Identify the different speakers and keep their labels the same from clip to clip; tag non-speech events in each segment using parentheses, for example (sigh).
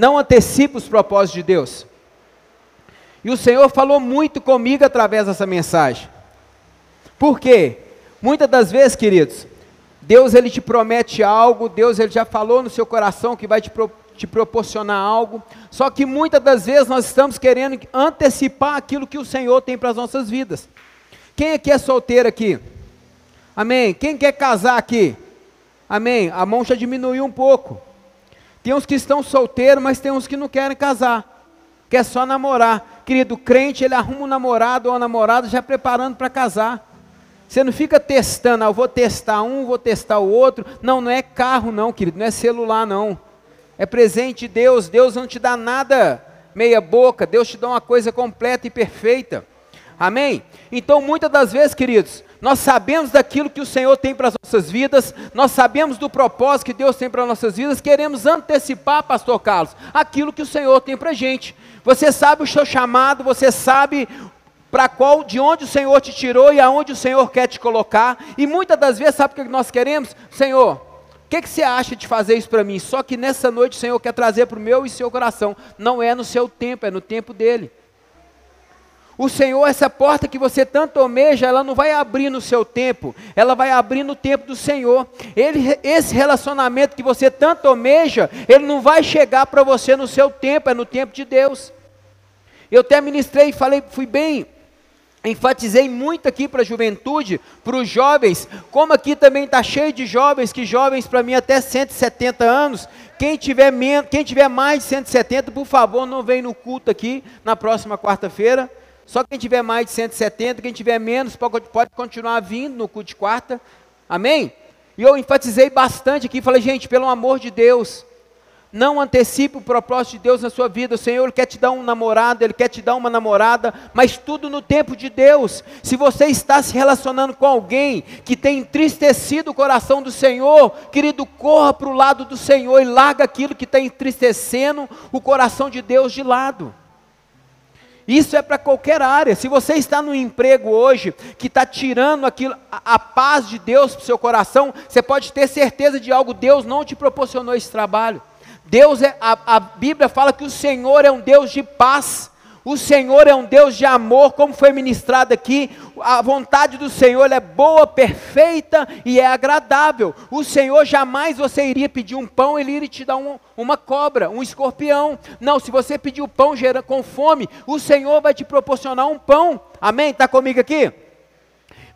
Speaker 1: não antecipe os propósitos de Deus. E o Senhor falou muito comigo através dessa mensagem. Por quê? Muitas das vezes, queridos, Deus ele te promete algo, Deus ele já falou no seu coração que vai te, pro, te proporcionar algo, só que muitas das vezes nós estamos querendo antecipar aquilo que o Senhor tem para as nossas vidas. Quem aqui é solteiro aqui? Amém? Quem quer casar aqui? Amém? A mão já diminuiu um pouco. Tem uns que estão solteiros, mas tem uns que não querem casar, quer só namorar. Querido, crente, ele arruma um namorado ou uma namorada já preparando para casar. Você não fica testando, ah, eu vou testar um, vou testar o outro. Não, não é carro não, querido, não é celular não. É presente de Deus, Deus não te dá nada meia boca, Deus te dá uma coisa completa e perfeita. Amém? Então, muitas das vezes, queridos, nós sabemos daquilo que o Senhor tem para as nossas vidas, nós sabemos do propósito que Deus tem para as nossas vidas, queremos antecipar, pastor Carlos, aquilo que o Senhor tem para a gente. Você sabe o seu chamado, você sabe para qual, de onde o Senhor te tirou e aonde o Senhor quer te colocar. E muitas das vezes, sabe o que nós queremos? Senhor, o que, que você acha de fazer isso para mim? Só que nessa noite o Senhor quer trazer para o meu e seu coração. Não é no seu tempo, é no tempo dele. O Senhor, essa porta que você tanto almeja, ela não vai abrir no seu tempo, ela vai abrir no tempo do Senhor. Ele, esse relacionamento que você tanto almeja, ele não vai chegar para você no seu tempo, é no tempo de Deus. Eu até ministrei e falei, fui bem enfatizei muito aqui para a juventude, para os jovens, como aqui também está cheio de jovens, que jovens para mim até 170 anos, quem tiver, menos, quem tiver mais de 170, por favor, não vem no culto aqui na próxima quarta-feira, só quem tiver mais de 170, quem tiver menos, pode, continuar vindo no culto de quarta, amém? E eu enfatizei bastante aqui, falei, gente, pelo amor de Deus, não antecipe o propósito de Deus na sua vida. O Senhor quer te dar um namorado, Ele quer te dar uma namorada, mas tudo no tempo de Deus. Se você está se relacionando com alguém que tem entristecido o coração do Senhor, querido, corra para o lado do Senhor e larga aquilo que está entristecendo o coração de Deus de lado. Isso é para qualquer área. Se você está no emprego hoje que está tirando aquilo, a, a paz de Deus para o seu coração, você pode ter certeza de algo. Deus não te proporcionou esse trabalho. Deus é, a, a Bíblia fala que o Senhor é um Deus de paz. O Senhor é um Deus de amor, como foi ministrado aqui. A vontade do Senhor é boa, perfeita e é agradável. O Senhor jamais você iria pedir um pão, ele iria te dar um, uma cobra, um escorpião. Não, se você pedir o pão com fome, o Senhor vai te proporcionar um pão. Amém? Está comigo aqui?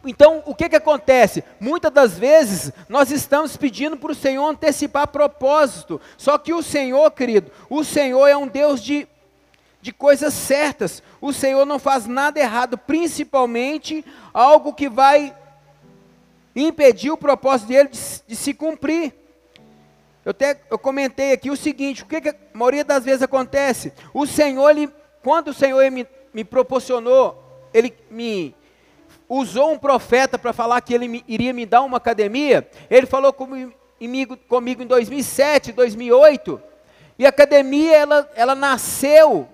Speaker 1: Então, o que, que acontece? Muitas das vezes nós estamos pedindo para o Senhor antecipar propósito. Só que o Senhor, querido, o Senhor é um Deus de, de coisas certas. O Senhor não faz nada errado, principalmente algo que vai impedir o propósito dele de, de se cumprir. Eu, até, eu comentei aqui o seguinte: o que, que a maioria das vezes acontece? O Senhor, ele, quando o Senhor me, me proporcionou, ele me usou um profeta para falar que ele me, iria me dar uma academia, ele falou comigo, comigo em 2007, 2008, e a academia ela, ela nasceu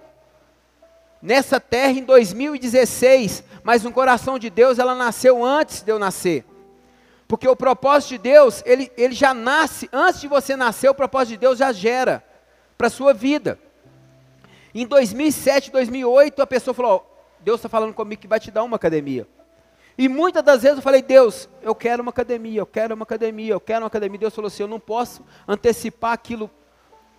Speaker 1: nessa terra em 2016, mas no coração de Deus ela nasceu antes de eu nascer. Porque o propósito de Deus, ele, ele já nasce, antes de você nascer, o propósito de Deus já gera para a sua vida. Em 2007, 2008, a pessoa falou: Deus está falando comigo que vai te dar uma academia. E muitas das vezes eu falei, Deus, eu quero uma academia, eu quero uma academia, eu quero uma academia. Deus falou assim: eu não posso antecipar aquilo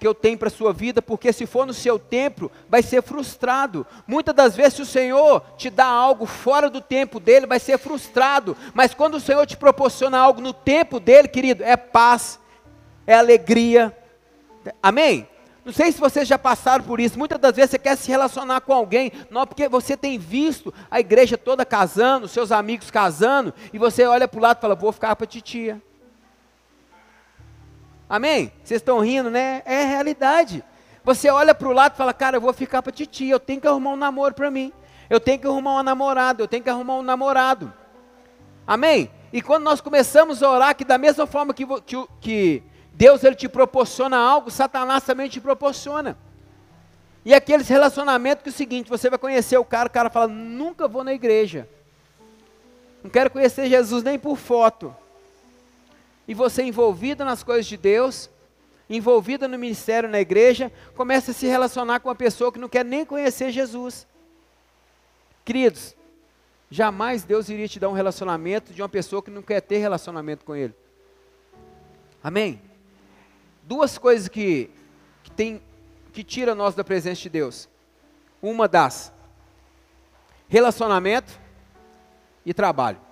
Speaker 1: que eu tenho para a sua vida, porque se for no seu tempo, vai ser frustrado. Muitas das vezes, se o Senhor te dá algo fora do tempo dele, vai ser frustrado. Mas quando o Senhor te proporciona algo no tempo dele, querido, é paz, é alegria. Amém? Não sei se vocês já passaram por isso. Muitas das vezes você quer se relacionar com alguém, não porque você tem visto a igreja toda casando, seus amigos casando, e você olha para o lado e fala: Vou ficar para titia. Amém? Vocês estão rindo, né? É realidade. Você olha para o lado e fala: Cara, eu vou ficar para titia. Eu tenho que arrumar um namoro para mim. Eu tenho que arrumar uma namorada. Eu tenho que arrumar um namorado. Amém? E quando nós começamos a orar, que da mesma forma que, que, que Deus ele te proporciona algo, Satanás também te proporciona. E aqueles relacionamentos que é o seguinte, você vai conhecer o cara, o cara fala, nunca vou na igreja. Não quero conhecer Jesus nem por foto. E você envolvido nas coisas de Deus, envolvida no ministério na igreja, começa a se relacionar com uma pessoa que não quer nem conhecer Jesus. Queridos, jamais Deus iria te dar um relacionamento de uma pessoa que não quer ter relacionamento com Ele. Amém? Duas coisas que, que, tem, que tira nós da presença de Deus. Uma das relacionamento e trabalho.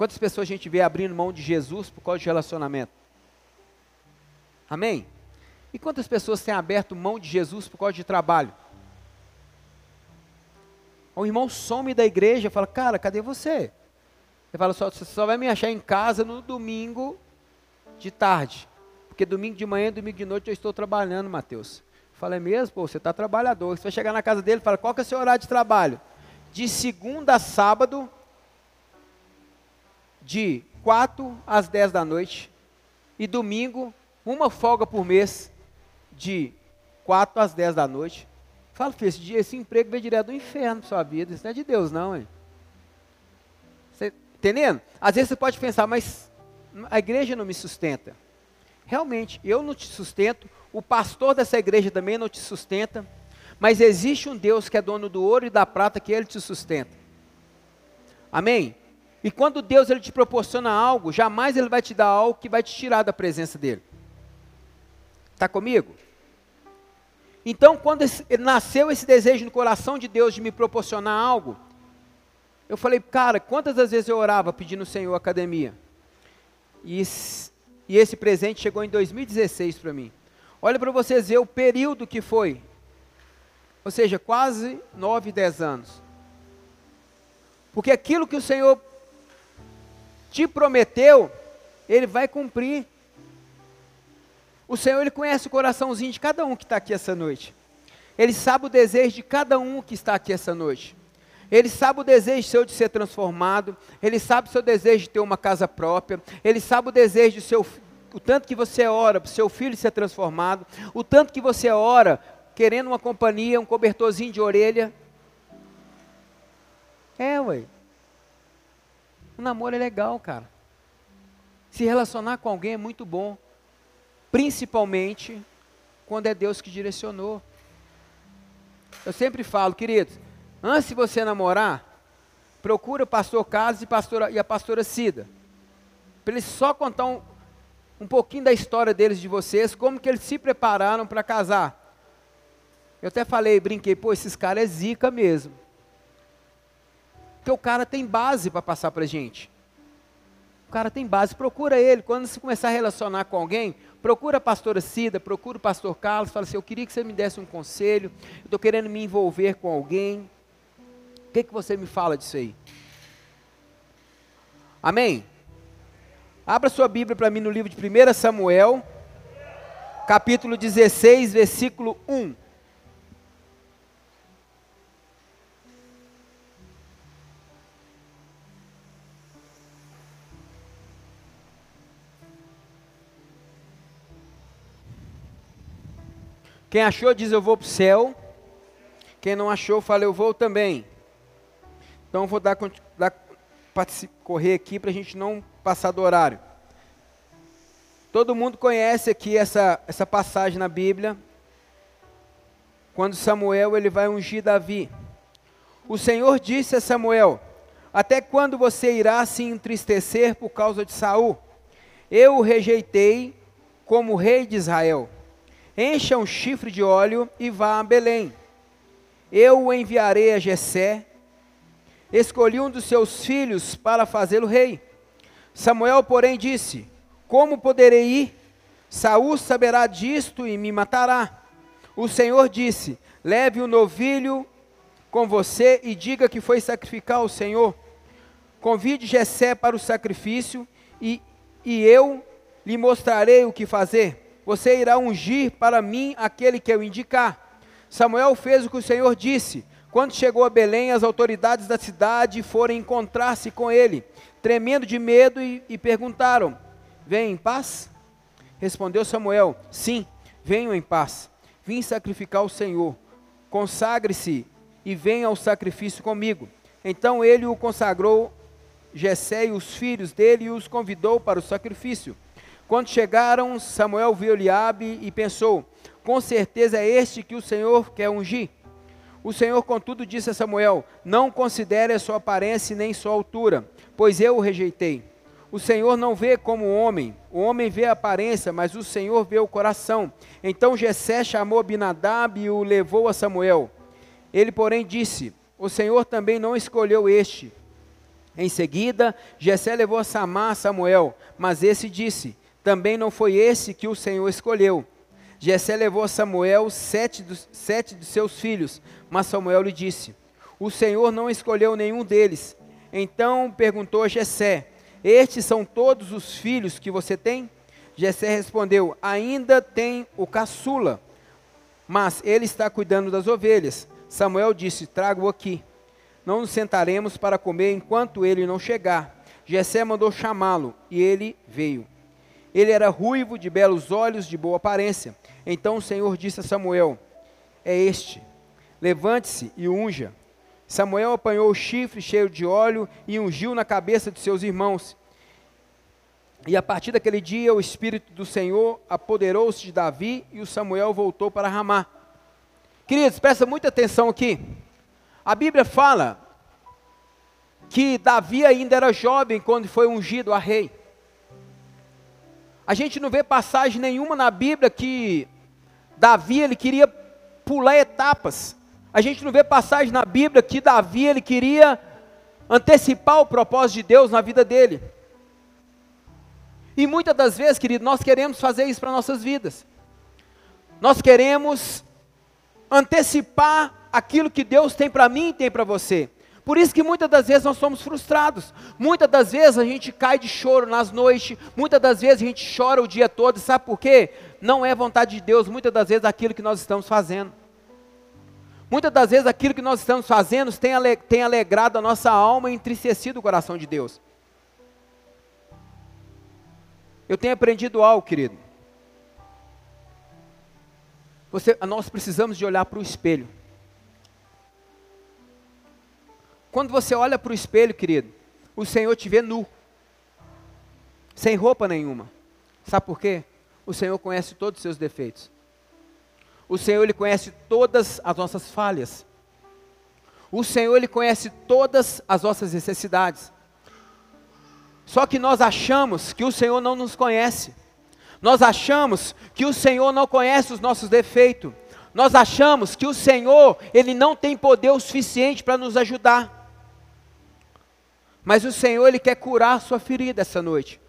Speaker 1: Quantas pessoas a gente vê abrindo mão de Jesus por causa de relacionamento? Amém? E quantas pessoas têm aberto mão de Jesus por causa de trabalho? O irmão some da igreja e fala, cara, cadê você? Ele fala, só, você só vai me achar em casa no domingo de tarde. Porque domingo de manhã domingo de noite eu estou trabalhando, Mateus. Fala, é mesmo? Pô, você está trabalhador. Você vai chegar na casa dele e fala, qual que é o seu horário de trabalho? De segunda a sábado, de 4 às 10 da noite. E domingo, uma folga por mês, de 4 às 10 da noite. Fala, filho, esse, dia, esse emprego veio direto do inferno para sua vida. Isso não é de Deus, não, hein? Entendendo? Às vezes você pode pensar, mas a igreja não me sustenta. Realmente, eu não te sustento, o pastor dessa igreja também não te sustenta, mas existe um Deus que é dono do ouro e da prata que ele te sustenta. Amém? E quando Deus ele te proporciona algo, jamais ele vai te dar algo que vai te tirar da presença dele. Está comigo? Então, quando esse, nasceu esse desejo no coração de Deus de me proporcionar algo, eu falei, cara, quantas vezes eu orava pedindo ao Senhor academia? E esse, e esse presente chegou em 2016 para mim. Olha para vocês ver o período que foi. Ou seja, quase 9, 10 anos. Porque aquilo que o Senhor te prometeu, Ele vai cumprir. O Senhor, Ele conhece o coraçãozinho de cada um que está aqui essa noite. Ele sabe o desejo de cada um que está aqui essa noite. Ele sabe o desejo seu de ser transformado. Ele sabe o seu desejo de ter uma casa própria. Ele sabe o desejo do seu, o tanto que você ora para o seu filho ser transformado. O tanto que você ora querendo uma companhia, um cobertorzinho de orelha. É, ué. O namoro é legal, cara. Se relacionar com alguém é muito bom principalmente quando é Deus que direcionou. Eu sempre falo, queridos, antes de você namorar, procura o pastor Carlos e, pastora, e a pastora Cida, para eles só contar um, um pouquinho da história deles de vocês, como que eles se prepararam para casar. Eu até falei, brinquei, pô, esses caras é zica mesmo. Porque o cara tem base para passar para gente. O cara tem base, procura ele. Quando você começar a relacionar com alguém, procura a pastora Cida, procura o pastor Carlos, fala assim, eu queria que você me desse um conselho, eu estou querendo me envolver com alguém. O que, que você me fala disso aí? Amém? Abra sua Bíblia para mim no livro de 1 Samuel, capítulo 16, versículo 1. Quem achou diz eu vou para o céu. Quem não achou, fala eu vou também. Então vou dar, dar correr aqui para a gente não passar do horário. Todo mundo conhece aqui essa, essa passagem na Bíblia, quando Samuel ele vai ungir Davi. O Senhor disse a Samuel: Até quando você irá se entristecer por causa de Saul? Eu o rejeitei como rei de Israel encha um chifre de óleo e vá a Belém. Eu o enviarei a Jessé. Escolhi um dos seus filhos para fazê-lo rei. Samuel, porém, disse: Como poderei ir? Saul saberá disto e me matará. O Senhor disse: Leve o novilho com você e diga que foi sacrificar ao Senhor. Convide Jessé para o sacrifício e, e eu lhe mostrarei o que fazer você irá ungir para mim aquele que eu indicar. Samuel fez o que o Senhor disse. Quando chegou a Belém, as autoridades da cidade foram encontrar-se com ele, tremendo de medo, e, e perguntaram: Vem em paz? Respondeu Samuel: Sim, venho em paz. Vim sacrificar ao Senhor. Consagre-se e venha ao sacrifício comigo. Então ele o consagrou, Jessé e os filhos dele, e os convidou para o sacrifício. Quando chegaram, Samuel viu Eliabe e pensou: Com certeza é este que o Senhor quer ungir. O Senhor, contudo, disse a Samuel: Não considere a sua aparência nem sua altura, pois eu o rejeitei. O Senhor não vê como o homem, o homem vê a aparência, mas o Senhor vê o coração. Então Jessé chamou Abinadab e o levou a Samuel. Ele, porém, disse: O Senhor também não escolheu este. Em seguida, Jessé levou a Samar a Samuel, mas esse disse: Também não foi esse que o Senhor escolheu. Jessé levou a Samuel sete dos, sete de seus filhos, mas Samuel lhe disse: O Senhor não escolheu nenhum deles. Então perguntou a Jessé: estes são todos os filhos que você tem? Jessé respondeu: Ainda tem o caçula, mas ele está cuidando das ovelhas. Samuel disse: Trago-o aqui. Não nos sentaremos para comer enquanto ele não chegar. Jessé mandou chamá-lo e ele veio. Ele era ruivo, de belos olhos, de boa aparência. Então o Senhor disse a Samuel: É este. Levante-se e unja. Samuel apanhou o chifre cheio de óleo e ungiu na cabeça de seus irmãos. E a partir daquele dia o Espírito do Senhor apoderou-se de Davi e o Samuel voltou para Ramá. Queridos, presta muita atenção aqui. A Bíblia fala que Davi ainda era jovem quando foi ungido a rei. A gente não vê passagem nenhuma na Bíblia que Davi ele queria pular etapas. A gente não vê passagem na Bíblia que Davi ele queria antecipar o propósito de Deus na vida dele. E muitas das vezes, querido, nós queremos fazer isso para nossas vidas. Nós queremos antecipar aquilo que Deus tem para mim e tem para você. Por isso que muitas das vezes nós somos frustrados. Muitas das vezes a gente cai de choro nas noites, muitas das vezes a gente chora o dia todo, sabe por quê? Não é vontade de Deus, muitas das vezes aquilo que nós estamos fazendo. Muitas das vezes aquilo que nós estamos fazendo tem, ale, tem alegrado a nossa alma e entristecido o coração de Deus. Eu tenho aprendido algo, querido. Você, nós precisamos de olhar para o espelho. Quando você olha para o espelho, querido, o Senhor te vê nu, sem roupa nenhuma. Sabe por quê? O Senhor conhece todos os seus defeitos. O Senhor ele conhece todas as nossas falhas. O Senhor ele conhece todas as nossas necessidades. Só que nós achamos que o Senhor não nos conhece. Nós achamos que o Senhor não conhece os nossos defeitos. Nós achamos que o Senhor, ele não tem poder o suficiente para nos ajudar. Mas o Senhor, ele quer curar a sua ferida essa noite.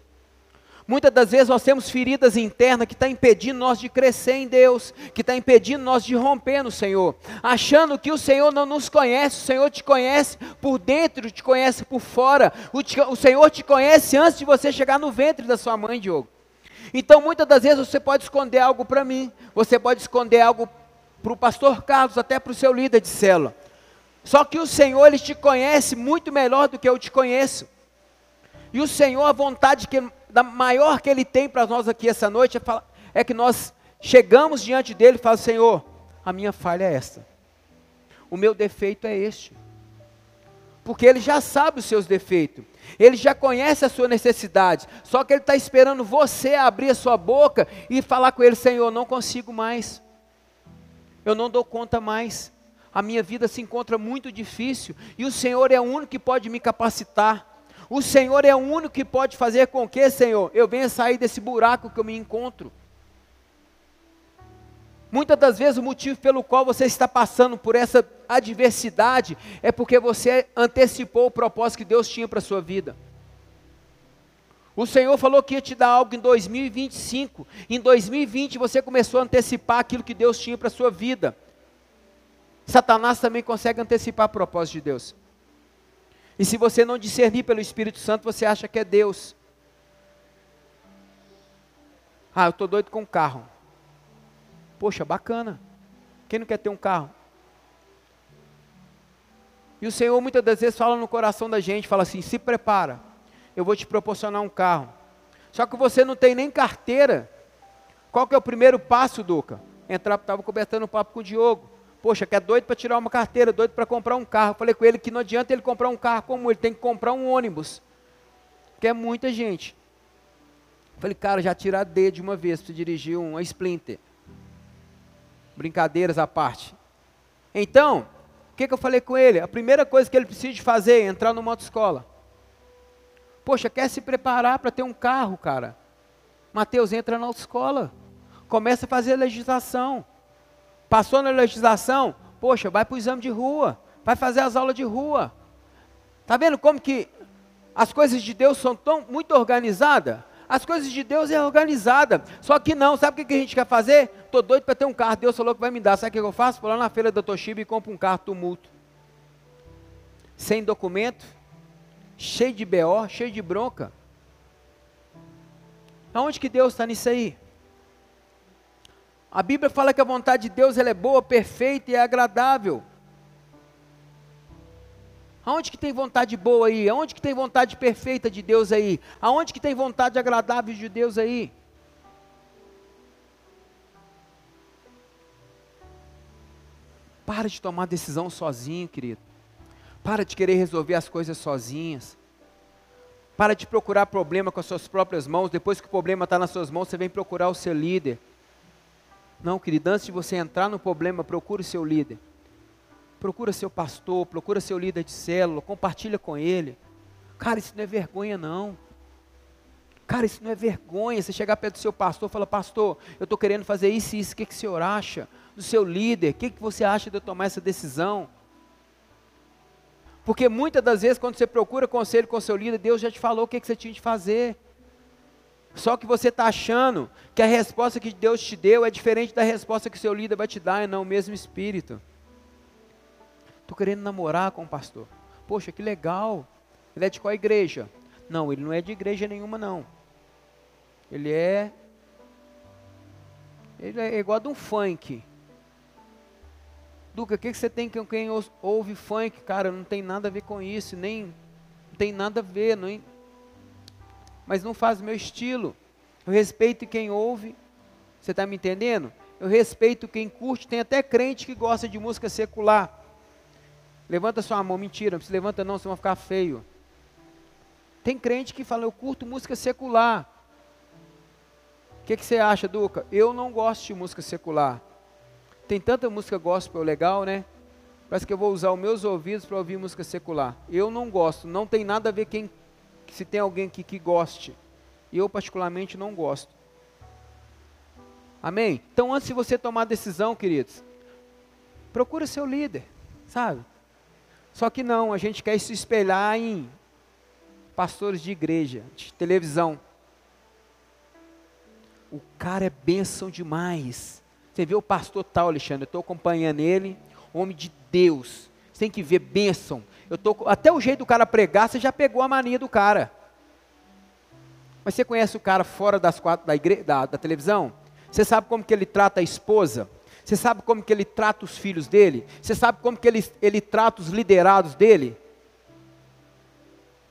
Speaker 1: Muitas das vezes nós temos feridas internas que estão tá impedindo nós de crescer em Deus, que está impedindo nós de romper no Senhor, achando que o Senhor não nos conhece, o Senhor te conhece por dentro, te conhece por fora, o, te, o Senhor te conhece antes de você chegar no ventre da sua mãe, Diogo. Então muitas das vezes você pode esconder algo para mim, você pode esconder algo para o pastor Carlos, até para o seu líder de célula. Só que o Senhor, Ele te conhece muito melhor do que eu te conheço. E o Senhor, a vontade que da maior que Ele tem para nós aqui essa noite é, é que nós chegamos diante dele e falamos, Senhor, a minha falha é esta. O meu defeito é este. Porque Ele já sabe os seus defeitos. Ele já conhece a sua necessidade. Só que Ele está esperando você abrir a sua boca e falar com Ele, Senhor, não consigo mais. Eu não dou conta mais. A minha vida se encontra muito difícil. E o Senhor é o único que pode me capacitar. O Senhor é o único que pode fazer com que, Senhor, eu venha sair desse buraco que eu me encontro. Muitas das vezes o motivo pelo qual você está passando por essa adversidade é porque você antecipou o propósito que Deus tinha para a sua vida. O Senhor falou que ia te dar algo em 2025. Em 2020 você começou a antecipar aquilo que Deus tinha para a sua vida. Satanás também consegue antecipar propósito de Deus. E se você não discernir pelo Espírito Santo, você acha que é Deus. Ah, eu estou doido com um carro. Poxa, bacana. Quem não quer ter um carro? E o Senhor muitas das vezes fala no coração da gente, fala assim: se prepara, eu vou te proporcionar um carro. Só que você não tem nem carteira. Qual que é o primeiro passo, Duca? Entrar, estava cobertando um papo com o Diogo. Poxa, que é doido para tirar uma carteira, doido para comprar um carro. Falei com ele que não adianta ele comprar um carro como ele tem que comprar um ônibus. Que é muita gente. Falei, cara, já tira a D de uma vez para dirigir uma Splinter. Brincadeiras à parte. Então, o que, que eu falei com ele? A primeira coisa que ele precisa de fazer é entrar no motoescola. Poxa, quer se preparar para ter um carro, cara? Mateus, entra na autoescola. Começa a fazer legislação. Passou na legislação, poxa, vai para o exame de rua. Vai fazer as aulas de rua. Está vendo como que as coisas de Deus são tão muito organizadas? As coisas de Deus é organizada. Só que não, sabe o que a gente quer fazer? Estou doido para ter um carro, Deus falou que vai me dar. Sabe o que eu faço? Vou lá na feira da Toshiba e compro um carro tumulto. Sem documento, cheio de BO, cheio de bronca. Aonde que Deus está nisso aí? A Bíblia fala que a vontade de Deus ela é boa, perfeita e agradável. Aonde que tem vontade boa aí? Aonde que tem vontade perfeita de Deus aí? Aonde que tem vontade agradável de Deus aí? Para de tomar decisão sozinho, querido. Para de querer resolver as coisas sozinhas. Para de procurar problema com as suas próprias mãos. Depois que o problema está nas suas mãos, você vem procurar o seu líder. Não, querido, antes de você entrar no problema, procure seu líder. Procura seu pastor, procura seu líder de célula, compartilha com ele. Cara, isso não é vergonha não. Cara, isso não é vergonha. Você chegar perto do seu pastor e falar, pastor, eu estou querendo fazer isso e isso, o que, que o senhor acha? Do seu líder, o que, que você acha de eu tomar essa decisão? Porque muitas das vezes, quando você procura conselho com o seu líder, Deus já te falou o que, que você tinha de fazer. Só que você está achando que a resposta que Deus te deu é diferente da resposta que seu líder vai te dar, e não o mesmo espírito. Estou querendo namorar com o pastor. Poxa, que legal. Ele é de qual igreja? Não, ele não é de igreja nenhuma, não. Ele é. Ele é igual a de um funk. Duca, o que, que você tem com quem ouve funk? Cara, não tem nada a ver com isso, nem. Não tem nada a ver, não, mas não faz meu estilo. Eu respeito quem ouve, você está me entendendo? Eu respeito quem curte, tem até crente que gosta de música secular. Levanta sua mão, mentira, não se levanta não, senão vai ficar feio. Tem crente que fala, eu curto música secular. O que, que você acha, Duca? Eu não gosto de música secular. Tem tanta música gospel legal, né? Parece que eu vou usar os meus ouvidos para ouvir música secular. Eu não gosto, não tem nada a ver quem se tem alguém aqui que goste. Eu, particularmente, não gosto. Amém? Então, antes de você tomar decisão, queridos, procura seu líder, sabe? Só que não, a gente quer se espelhar em pastores de igreja, de televisão. O cara é bênção demais. Você vê o pastor tal, Alexandre, eu estou acompanhando ele, homem de Deus. Tem que ver bênção. Eu tô, até o jeito do cara pregar, você já pegou a mania do cara. Mas você conhece o cara fora das quatro da, igre, da, da televisão? Você sabe como que ele trata a esposa? Você sabe como que ele trata os filhos dele? Você sabe como que ele, ele trata os liderados dele?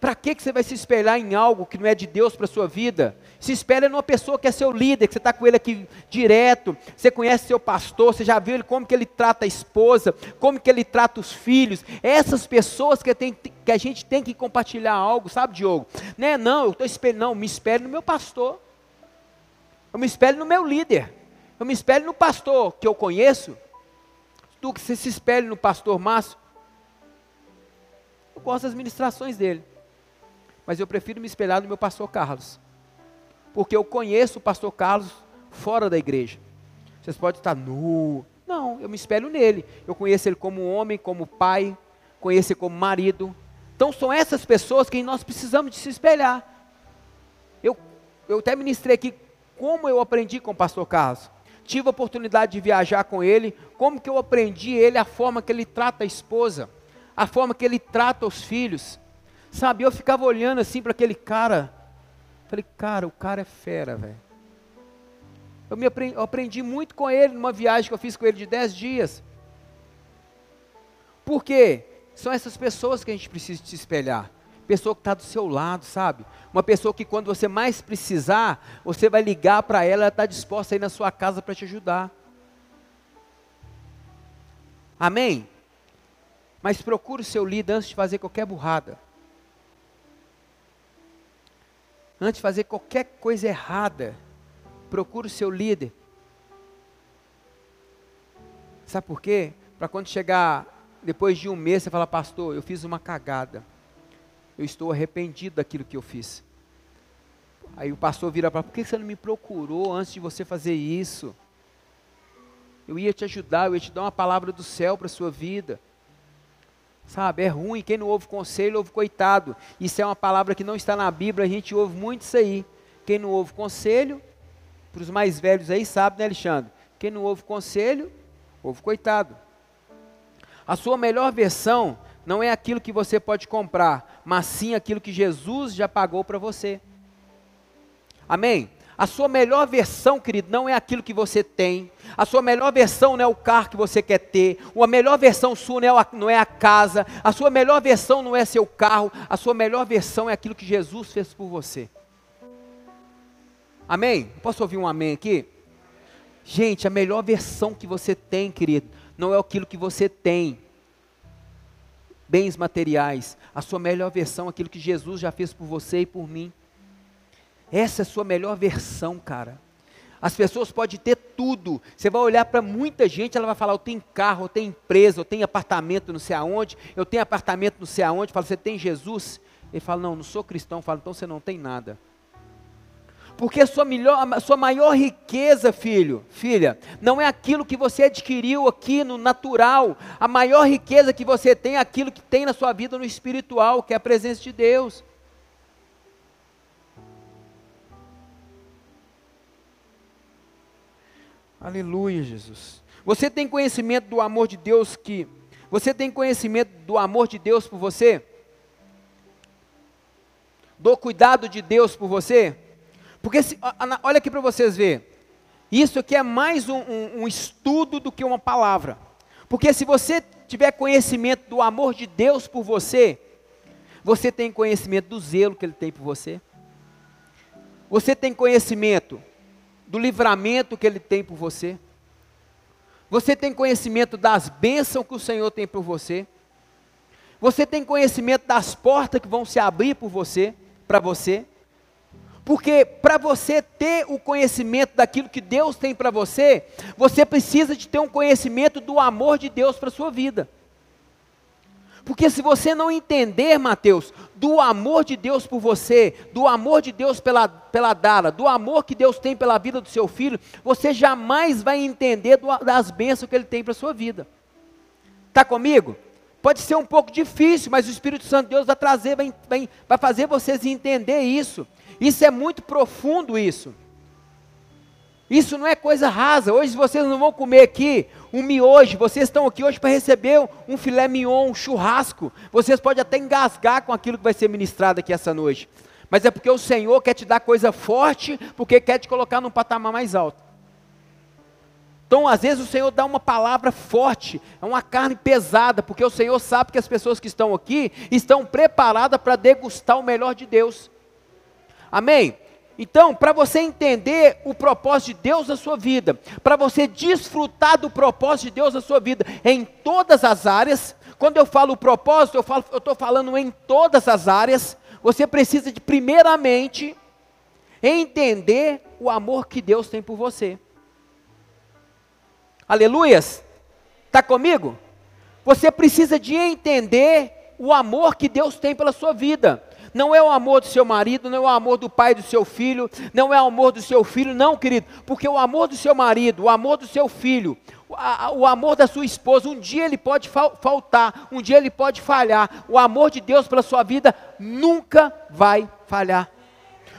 Speaker 1: Para que, que você vai se espelhar em algo que não é de Deus para a sua vida? Se espelha numa pessoa que é seu líder, que você está com ele aqui direto, você conhece seu pastor, você já viu ele como que ele trata a esposa, como que ele trata os filhos. Essas pessoas que, tem, que a gente tem que compartilhar algo, sabe, Diogo? Né? Não, eu estou espelhando, não, me espelho no meu pastor. Eu me espelho no meu líder. Eu me espelho no pastor que eu conheço. Tu que você se espelhe no pastor Márcio. Eu gosto das ministrações dele mas eu prefiro me espelhar no meu pastor Carlos, porque eu conheço o pastor Carlos fora da igreja. Vocês podem estar nu, não, eu me espelho nele. Eu conheço ele como homem, como pai, conheço ele como marido. Então são essas pessoas que nós precisamos de se espelhar. Eu, eu até ministrei aqui como eu aprendi com o pastor Carlos. Tive a oportunidade de viajar com ele, como que eu aprendi ele a forma que ele trata a esposa, a forma que ele trata os filhos. Sabe, eu ficava olhando assim para aquele cara. Falei, cara, o cara é fera, velho. Eu, me aprendi, eu aprendi muito com ele numa viagem que eu fiz com ele de 10 dias. Por quê? São essas pessoas que a gente precisa se espelhar. Pessoa que está do seu lado, sabe? Uma pessoa que quando você mais precisar, você vai ligar para ela, ela está disposta a ir na sua casa para te ajudar. Amém? Mas procure o seu líder antes de fazer qualquer burrada. Antes de fazer qualquer coisa errada, procure o seu líder. Sabe por quê? Para quando chegar depois de um mês, você fala, pastor, eu fiz uma cagada. Eu estou arrependido daquilo que eu fiz. Aí o pastor vira para por que você não me procurou antes de você fazer isso? Eu ia te ajudar, eu ia te dar uma palavra do céu para a sua vida. Sabe, é ruim, quem não ouve conselho, ouve coitado. Isso é uma palavra que não está na Bíblia, a gente ouve muito isso aí. Quem não ouve conselho, para os mais velhos aí, sabe, né, Alexandre? Quem não ouve conselho, ouve coitado. A sua melhor versão não é aquilo que você pode comprar, mas sim aquilo que Jesus já pagou para você. Amém? A sua melhor versão, querido, não é aquilo que você tem. A sua melhor versão não é o carro que você quer ter. A melhor versão sua é, não é a casa. A sua melhor versão não é seu carro. A sua melhor versão é aquilo que Jesus fez por você. Amém? Posso ouvir um amém aqui? Gente, a melhor versão que você tem, querido, não é aquilo que você tem. Bens materiais. A sua melhor versão é aquilo que Jesus já fez por você e por mim. Essa é a sua melhor versão, cara. As pessoas podem ter tudo. Você vai olhar para muita gente, ela vai falar: Eu tenho carro, eu tenho empresa, eu tenho apartamento não sei aonde, eu tenho apartamento não sei aonde. Fala: Você tem Jesus? Ele fala: Não, não sou cristão. Fala: Então você não tem nada. Porque a sua, melhor, a sua maior riqueza, filho, filha, não é aquilo que você adquiriu aqui no natural. A maior riqueza que você tem é aquilo que tem na sua vida no espiritual, que é a presença de Deus. Aleluia, Jesus. Você tem conhecimento do amor de Deus que. Você tem conhecimento do amor de Deus por você? Do cuidado de Deus por você? Porque, se, olha aqui para vocês verem. Isso aqui é mais um, um, um estudo do que uma palavra. Porque se você tiver conhecimento do amor de Deus por você, você tem conhecimento do zelo que Ele tem por você. Você tem conhecimento do livramento que Ele tem por você. Você tem conhecimento das bênçãos que o Senhor tem por você. Você tem conhecimento das portas que vão se abrir por você, para você. Porque para você ter o conhecimento daquilo que Deus tem para você, você precisa de ter um conhecimento do amor de Deus para sua vida. Porque se você não entender, Mateus, do amor de Deus por você, do amor de Deus pela, pela Dara, do amor que Deus tem pela vida do seu filho, você jamais vai entender do, das bênçãos que Ele tem para a sua vida. Está comigo? Pode ser um pouco difícil, mas o Espírito Santo de Deus vai trazer, vai, vai, vai fazer vocês entender isso. Isso é muito profundo isso. Isso não é coisa rasa. Hoje vocês não vão comer aqui um miojo. Vocês estão aqui hoje para receber um filé mignon, um churrasco. Vocês podem até engasgar com aquilo que vai ser ministrado aqui essa noite. Mas é porque o Senhor quer te dar coisa forte, porque quer te colocar num patamar mais alto. Então, às vezes, o Senhor dá uma palavra forte, é uma carne pesada, porque o Senhor sabe que as pessoas que estão aqui estão preparadas para degustar o melhor de Deus. Amém? Então, para você entender o propósito de Deus na sua vida, para você desfrutar do propósito de Deus na sua vida em todas as áreas, quando eu falo propósito, eu estou falando em todas as áreas, você precisa de, primeiramente, entender o amor que Deus tem por você. Aleluias? Está comigo? Você precisa de entender o amor que Deus tem pela sua vida. Não é o amor do seu marido, não é o amor do pai do seu filho, não é o amor do seu filho, não, querido, porque o amor do seu marido, o amor do seu filho, o amor da sua esposa, um dia ele pode faltar, um dia ele pode falhar. O amor de Deus pela sua vida nunca vai falhar.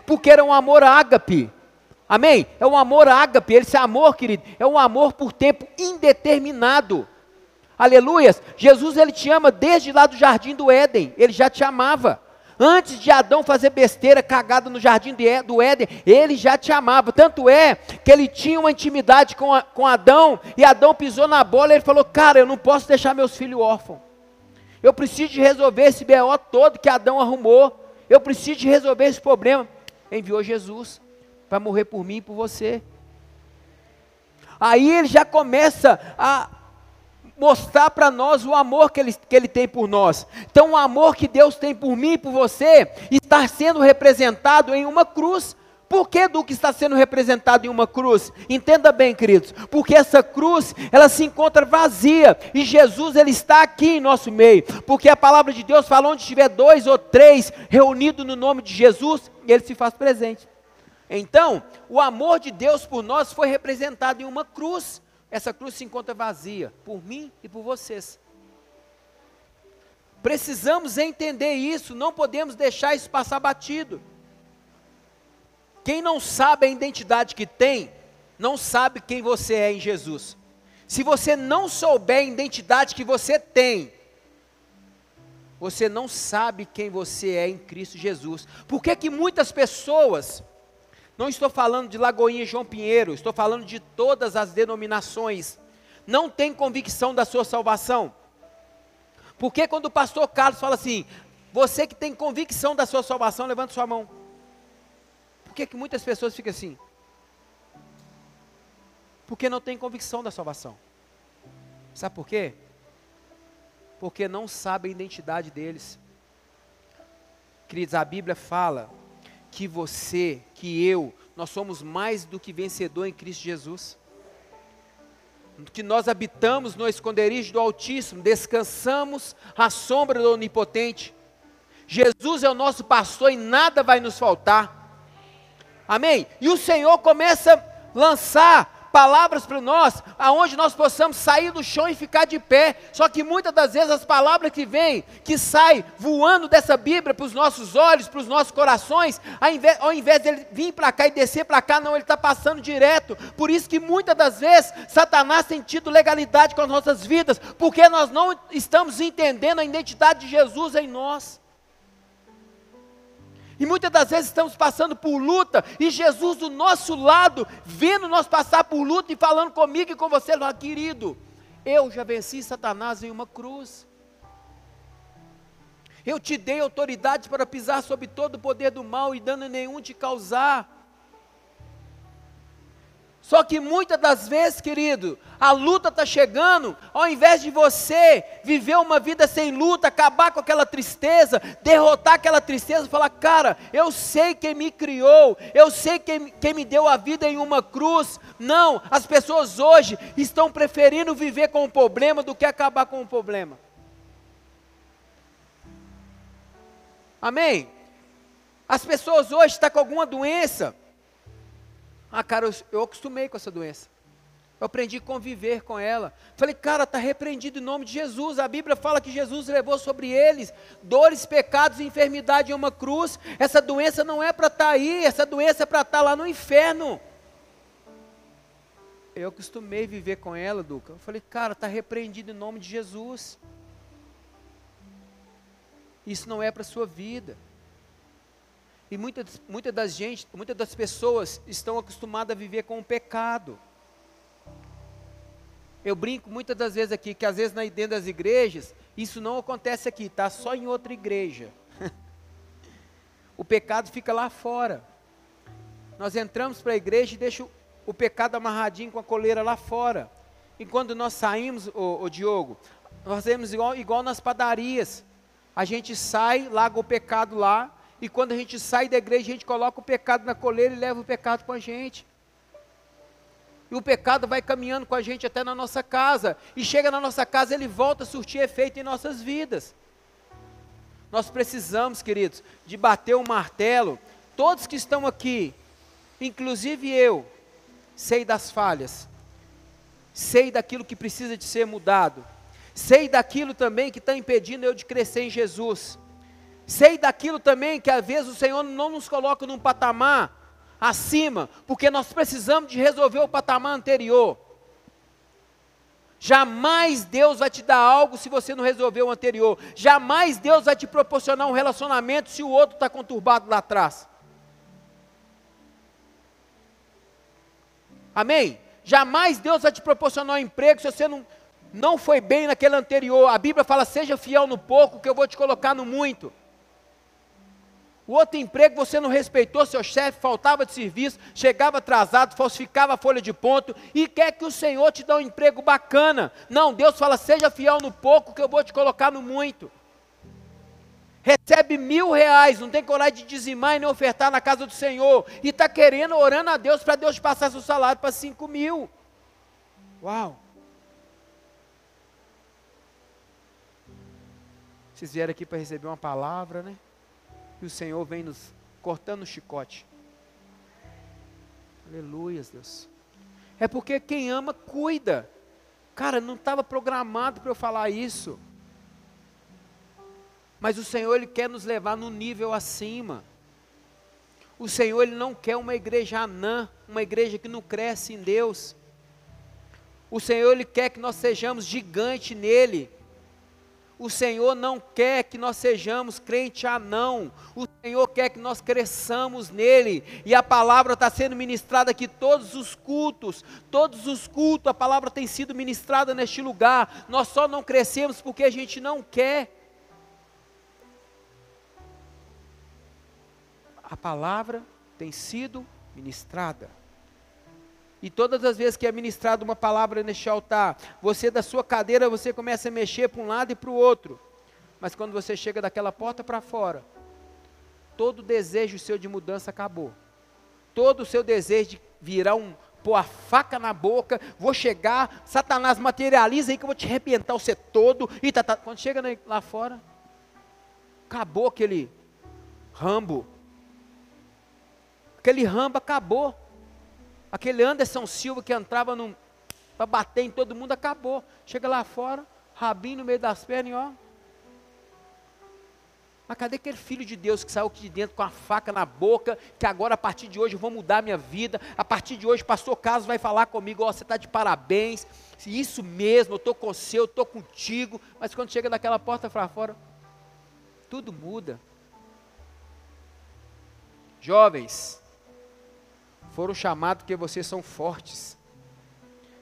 Speaker 1: Porque era um amor ágape. Amém? É um amor ágape, esse amor, querido, é um amor por tempo indeterminado. Aleluias. Jesus ele te ama desde lá do jardim do Éden, ele já te amava. Antes de Adão fazer besteira, cagada no jardim do Éden, ele já te amava. Tanto é que ele tinha uma intimidade com, a, com Adão, e Adão pisou na bola e ele falou: Cara, eu não posso deixar meus filhos órfãos. Eu preciso de resolver esse BO todo que Adão arrumou. Eu preciso de resolver esse problema. Enviou Jesus para morrer por mim e por você. Aí ele já começa a mostrar para nós o amor que ele, que ele tem por nós. Então, o amor que Deus tem por mim e por você está sendo representado em uma cruz. Por que Duque está sendo representado em uma cruz? Entenda bem, queridos, porque essa cruz, ela se encontra vazia, e Jesus, ele está aqui em nosso meio, porque a palavra de Deus fala, onde tiver dois ou três reunidos no nome de Jesus, ele se faz presente. Então, o amor de Deus por nós foi representado em uma cruz, essa cruz se encontra vazia, por mim e por vocês. Precisamos entender isso, não podemos deixar isso passar batido. Quem não sabe a identidade que tem, não sabe quem você é em Jesus. Se você não souber a identidade que você tem, você não sabe quem você é em Cristo Jesus. Por que que muitas pessoas, não estou falando de Lagoinha e João Pinheiro, estou falando de todas as denominações, não têm convicção da sua salvação? Porque quando o pastor Carlos fala assim, você que tem convicção da sua salvação, levanta sua mão. Por que, que muitas pessoas ficam assim? Porque não tem convicção da salvação. Sabe por quê? Porque não sabem a identidade deles. Queridos, a Bíblia fala que você, que eu, nós somos mais do que vencedor em Cristo Jesus. Que nós habitamos no esconderijo do Altíssimo, descansamos à sombra do Onipotente. Jesus é o nosso pastor e nada vai nos faltar. Amém? E o Senhor começa a lançar palavras para nós, aonde nós possamos sair do chão e ficar de pé. Só que muitas das vezes as palavras que vêm, que saem voando dessa Bíblia para os nossos olhos, para os nossos corações, ao invés, ao invés vir para cá e descer para cá, não, ele está passando direto. Por isso que muitas das vezes Satanás tem tido legalidade com as nossas vidas, porque nós não estamos entendendo a identidade de Jesus em nós. E muitas das vezes estamos passando por luta, e Jesus do nosso lado, vendo nós passar por luta e falando comigo e com você, lá, querido, eu já venci Satanás em uma cruz. Eu te dei autoridade para pisar sobre todo o poder do mal e dano nenhum te causar. Só que muitas das vezes, querido, a luta está chegando, ao invés de você viver uma vida sem luta, acabar com aquela tristeza, derrotar aquela tristeza, falar, cara, eu sei quem me criou, eu sei quem, quem me deu a vida em uma cruz. Não, as pessoas hoje estão preferindo viver com o problema do que acabar com o problema. Amém? As pessoas hoje estão com alguma doença, ah, cara, eu, eu acostumei com essa doença. Eu aprendi a conviver com ela. Falei, cara, está repreendido em nome de Jesus. A Bíblia fala que Jesus levou sobre eles dores, pecados e enfermidade em uma cruz. Essa doença não é para estar tá aí, essa doença é para estar tá lá no inferno. Eu acostumei viver com ela, Duca. Eu falei, cara, está repreendido em nome de Jesus. Isso não é para a sua vida. E muitas, muitas das gente, muitas das pessoas estão acostumadas a viver com o pecado. Eu brinco muitas das vezes aqui que às vezes na dentro das igrejas isso não acontece aqui, tá? Só em outra igreja. (laughs) o pecado fica lá fora. Nós entramos para a igreja e deixa o, pecado amarradinho com a coleira lá fora. E quando nós saímos, o, o Diogo, nós fazemos igual, igual nas padarias. A gente sai, larga o pecado lá, e quando a gente sai da igreja, a gente coloca o pecado na coleira e leva o pecado com a gente. E o pecado vai caminhando com a gente até na nossa casa. E chega na nossa casa, ele volta a surtir efeito em nossas vidas. Nós precisamos, queridos, de bater o martelo. Todos que estão aqui, inclusive eu, sei das falhas, sei daquilo que precisa de ser mudado, sei daquilo também que está impedindo eu de crescer em Jesus. Sei daquilo também que às vezes o Senhor não nos coloca num patamar acima, porque nós precisamos de resolver o patamar anterior. Jamais Deus vai te dar algo se você não resolver o anterior. Jamais Deus vai te proporcionar um relacionamento se o outro está conturbado lá atrás. Amém? Jamais Deus vai te proporcionar um emprego se você não, não foi bem naquele anterior. A Bíblia fala: seja fiel no pouco, que eu vou te colocar no muito. O outro emprego você não respeitou seu chefe, faltava de serviço, chegava atrasado, falsificava a folha de ponto e quer que o Senhor te dê um emprego bacana. Não, Deus fala: seja fiel no pouco, que eu vou te colocar no muito. Recebe mil reais, não tem coragem de dizimar e nem ofertar na casa do Senhor, e está querendo, orando a Deus para Deus passar seu salário para cinco mil. Uau! Vocês vieram aqui para receber uma palavra, né? E o Senhor vem nos cortando o chicote. Aleluia, Deus. É porque quem ama, cuida. Cara, não estava programado para eu falar isso. Mas o Senhor, Ele quer nos levar no nível acima. O Senhor, Ele não quer uma igreja anã, uma igreja que não cresce em Deus. O Senhor, Ele quer que nós sejamos gigante nele. O Senhor não quer que nós sejamos crente anão. O Senhor quer que nós cresçamos nele. E a palavra está sendo ministrada aqui todos os cultos. Todos os cultos, a palavra tem sido ministrada neste lugar. Nós só não crescemos porque a gente não quer. A palavra tem sido ministrada. E todas as vezes que é ministrada uma palavra neste altar, você da sua cadeira, você começa a mexer para um lado e para o outro. Mas quando você chega daquela porta para fora, todo desejo seu de mudança acabou. Todo o seu desejo de virar um, pôr a faca na boca, vou chegar, Satanás materializa aí que eu vou te arrebentar você todo. E tá, tá. Quando chega lá fora, acabou aquele rambo. Aquele rambo acabou. Aquele Anderson Silva que entrava para bater em todo mundo, acabou. Chega lá fora, rabinho no meio das pernas e ó. Mas cadê aquele filho de Deus que saiu aqui de dentro com a faca na boca, que agora a partir de hoje eu vou mudar a minha vida, a partir de hoje pastor Carlos vai falar comigo, ó, você está de parabéns, isso mesmo, eu estou com você, eu estou contigo, mas quando chega daquela porta para fora, tudo muda. Jovens, foram chamados porque vocês são fortes.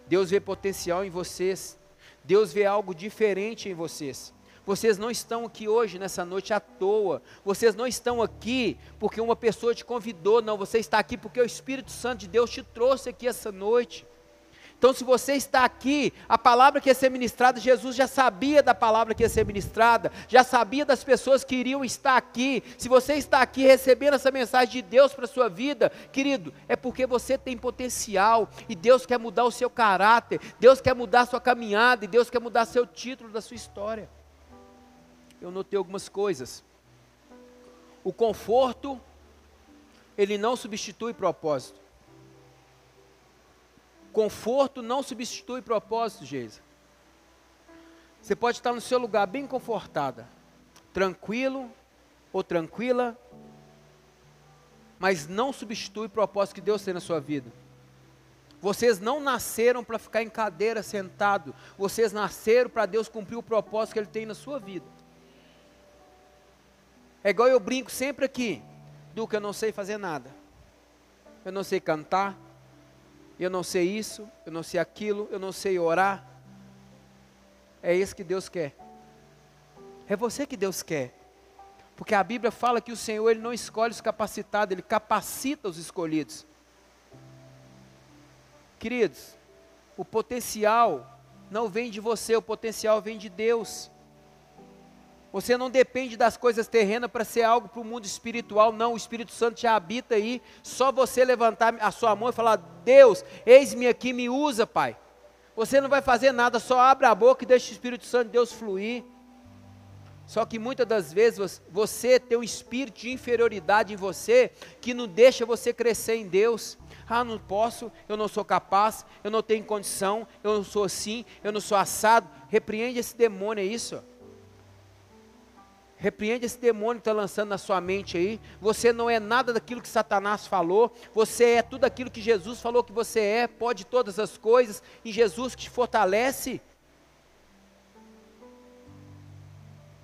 Speaker 1: Deus vê potencial em vocês. Deus vê algo diferente em vocês. Vocês não estão aqui hoje, nessa noite, à toa. Vocês não estão aqui porque uma pessoa te convidou, não. Você está aqui porque o Espírito Santo de Deus te trouxe aqui essa noite. Então, se você está aqui, a palavra que ia ser ministrada, Jesus já sabia da palavra que ia ser ministrada, já sabia das pessoas que iriam estar aqui. Se você está aqui recebendo essa mensagem de Deus para a sua vida, querido, é porque você tem potencial e Deus quer mudar o seu caráter, Deus quer mudar a sua caminhada e Deus quer mudar seu título da sua história. Eu notei algumas coisas. O conforto, ele não substitui propósito. Conforto não substitui propósito, Geisa. Você pode estar no seu lugar bem confortada, tranquilo ou tranquila, mas não substitui o propósito que Deus tem na sua vida. Vocês não nasceram para ficar em cadeira sentado, vocês nasceram para Deus cumprir o propósito que Ele tem na sua vida. É igual eu brinco sempre aqui, Duca, eu não sei fazer nada. Eu não sei cantar, eu não sei isso, eu não sei aquilo, eu não sei orar. É isso que Deus quer. É você que Deus quer. Porque a Bíblia fala que o Senhor ele não escolhe os capacitados, ele capacita os escolhidos. Queridos, o potencial não vem de você, o potencial vem de Deus. Você não depende das coisas terrenas para ser algo para o mundo espiritual, não. O Espírito Santo já habita aí. Só você levantar a sua mão e falar: Deus, eis-me aqui, me usa, Pai. Você não vai fazer nada, só abre a boca e deixa o Espírito Santo de Deus fluir. Só que muitas das vezes você tem um espírito de inferioridade em você que não deixa você crescer em Deus. Ah, não posso, eu não sou capaz, eu não tenho condição, eu não sou assim, eu não sou assado. Repreende esse demônio, é isso. Repreende esse demônio que está lançando na sua mente aí. Você não é nada daquilo que Satanás falou. Você é tudo aquilo que Jesus falou que você é. Pode todas as coisas. E Jesus que te fortalece.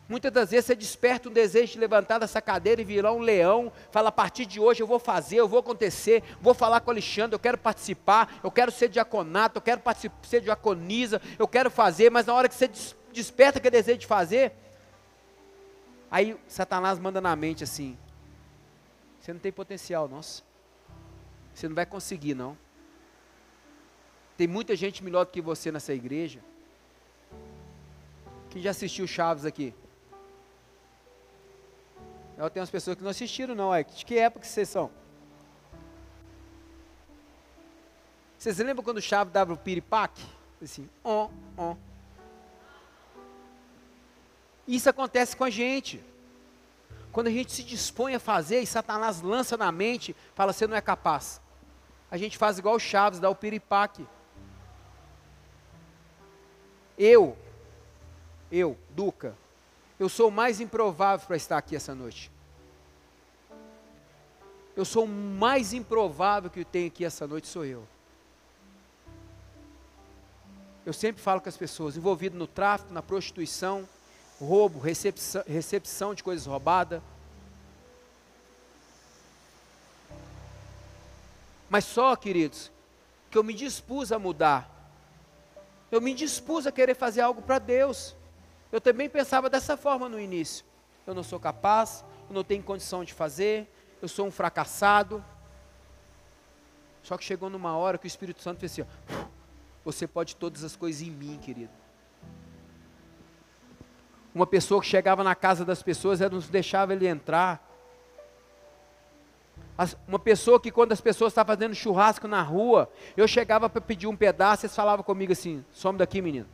Speaker 1: Muitas das vezes você desperta um desejo de levantar dessa cadeira e virar um leão. Fala, a partir de hoje eu vou fazer, eu vou acontecer, vou falar com o Alexandre, eu quero participar, eu quero ser diaconato, eu quero ser diaconisa, eu quero fazer, mas na hora que você desperta aquele desejo de fazer, Aí Satanás manda na mente assim: Você não tem potencial, nossa. Você não vai conseguir, não. Tem muita gente melhor do que você nessa igreja. Quem já assistiu Chaves aqui? Eu tenho umas pessoas que não assistiram, não. É. De que época vocês são? Vocês lembram quando o Chaves dava o piripaque? Assim, ó, ó. Isso acontece com a gente. Quando a gente se dispõe a fazer e Satanás lança na mente, fala, você não é capaz. A gente faz igual o Chaves, dá o piripaque. Eu, eu, Duca, eu sou o mais improvável para estar aqui essa noite. Eu sou o mais improvável que tem aqui essa noite, sou eu. Eu sempre falo com as pessoas, envolvido no tráfico, na prostituição, roubo, recepção, recepção de coisas roubadas. Mas só, queridos, que eu me dispus a mudar. Eu me dispus a querer fazer algo para Deus. Eu também pensava dessa forma no início. Eu não sou capaz, eu não tenho condição de fazer, eu sou um fracassado. Só que chegou numa hora que o Espírito Santo fez assim: ó, você pode todas as coisas em mim, querido. Uma pessoa que chegava na casa das pessoas, ela não deixava ele entrar. Uma pessoa que quando as pessoas estavam fazendo churrasco na rua, eu chegava para pedir um pedaço, eles falavam comigo assim, some daqui menino.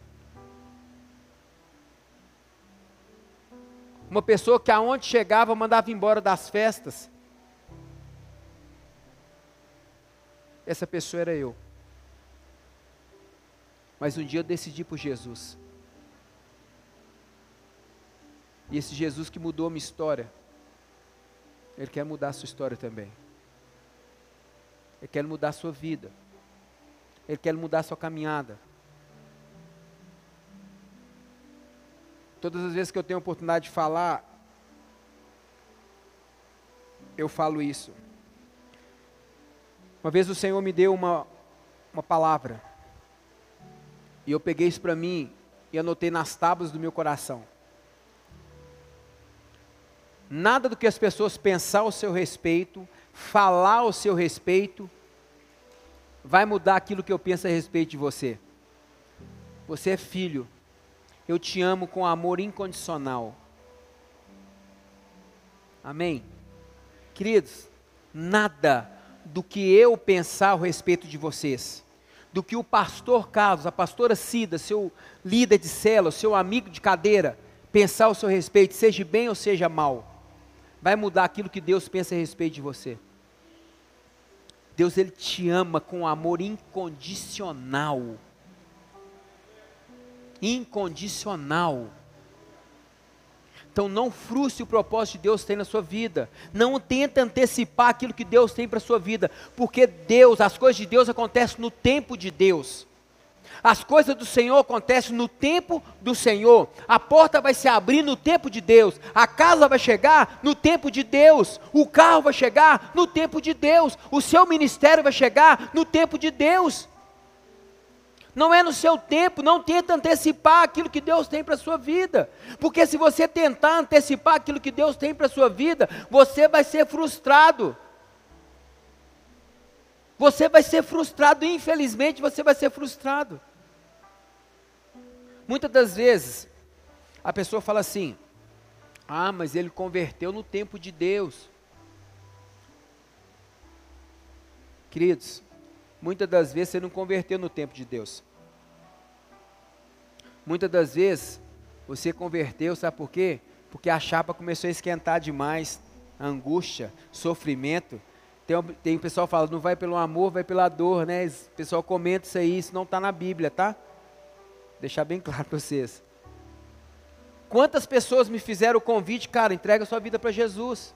Speaker 1: Uma pessoa que aonde chegava mandava embora das festas. Essa pessoa era eu. Mas um dia eu decidi por Jesus. E esse Jesus que mudou minha história, Ele quer mudar a sua história também. Ele quer mudar a sua vida. Ele quer mudar a sua caminhada. Todas as vezes que eu tenho a oportunidade de falar, eu falo isso. Uma vez o Senhor me deu uma, uma palavra. E eu peguei isso para mim e anotei nas tábuas do meu coração. Nada do que as pessoas pensar ao seu respeito, falar ao seu respeito, vai mudar aquilo que eu penso a respeito de você. Você é filho, eu te amo com amor incondicional. Amém? Queridos, nada do que eu pensar a respeito de vocês, do que o pastor Carlos, a pastora Cida, seu líder de célula, seu amigo de cadeira, pensar ao seu respeito, seja bem ou seja mal, vai mudar aquilo que Deus pensa a respeito de você. Deus ele te ama com amor incondicional incondicional. Então não frustre o propósito que Deus tem na sua vida. Não tenta antecipar aquilo que Deus tem para a sua vida, porque Deus, as coisas de Deus acontecem no tempo de Deus. As coisas do Senhor acontecem no tempo do Senhor. A porta vai se abrir no tempo de Deus. A casa vai chegar no tempo de Deus. O carro vai chegar no tempo de Deus. O seu ministério vai chegar no tempo de Deus. Não é no seu tempo, não tenta antecipar aquilo que Deus tem para a sua vida. Porque se você tentar antecipar aquilo que Deus tem para a sua vida, você vai ser frustrado. Você vai ser frustrado, infelizmente você vai ser frustrado. Muitas das vezes, a pessoa fala assim: Ah, mas ele converteu no tempo de Deus. Queridos, muitas das vezes você não converteu no tempo de Deus. Muitas das vezes você converteu, sabe por quê? Porque a chapa começou a esquentar demais, a angústia, sofrimento. Tem, tem pessoal que fala, não vai pelo amor, vai pela dor, né? O pessoal comenta isso aí, isso não está na Bíblia, tá? Deixar bem claro para vocês. Quantas pessoas me fizeram o convite, cara, entrega sua vida para Jesus.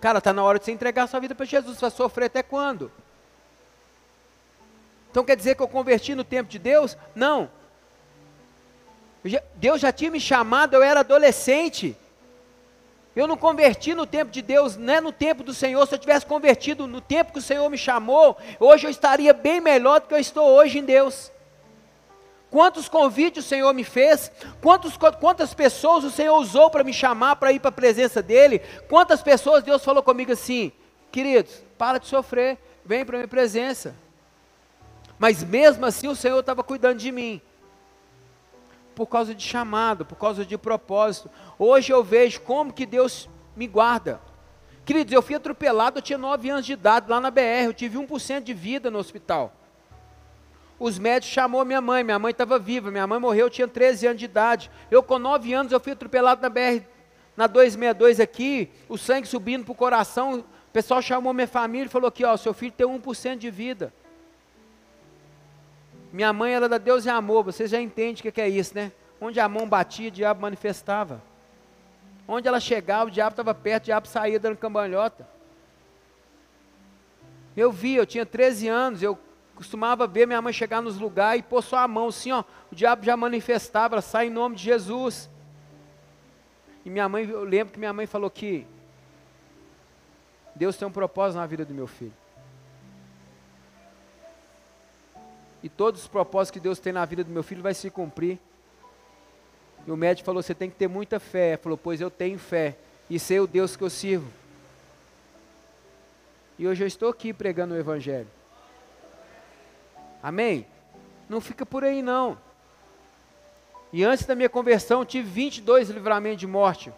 Speaker 1: Cara, está na hora de você entregar sua vida para Jesus, você vai sofrer até quando? Então quer dizer que eu converti no tempo de Deus? Não. Deus já tinha me chamado, eu era adolescente. Eu não converti no tempo de Deus, não é no tempo do Senhor. Se eu tivesse convertido no tempo que o Senhor me chamou, hoje eu estaria bem melhor do que eu estou hoje em Deus. Quantos convites o Senhor me fez? Quantos, quantas pessoas o Senhor usou para me chamar para ir para a presença dEle? Quantas pessoas Deus falou comigo assim, queridos, para de sofrer, vem para a minha presença. Mas mesmo assim o Senhor estava cuidando de mim. Por causa de chamado, por causa de propósito. Hoje eu vejo como que Deus me guarda. Queridos, eu fui atropelado, eu tinha 9 anos de idade lá na BR, eu tive 1% de vida no hospital. Os médicos chamou minha mãe, minha mãe estava viva, minha mãe morreu, eu tinha 13 anos de idade. Eu com 9 anos, eu fui atropelado na BR, na 262 aqui, o sangue subindo para o coração, o pessoal chamou minha família e falou aqui, ó, seu filho tem 1% de vida. Minha mãe era da Deus e amor, vocês já entendem o que é isso, né? Onde a mão batia, o diabo manifestava. Onde ela chegava, o diabo estava perto, o diabo saía dando cambalhota. Eu vi, eu tinha 13 anos, eu costumava ver minha mãe chegar nos lugares e pôr só a mão assim, ó, o diabo já manifestava, sai em nome de Jesus. E minha mãe, eu lembro que minha mãe falou que Deus tem um propósito na vida do meu filho. E todos os propósitos que Deus tem na vida do meu filho vai se cumprir. E o médico falou: Você tem que ter muita fé. Falou: Pois eu tenho fé. E sei o Deus que eu sirvo. E hoje eu estou aqui pregando o Evangelho. Amém? Não fica por aí não. E antes da minha conversão, tive 22 livramentos de morte.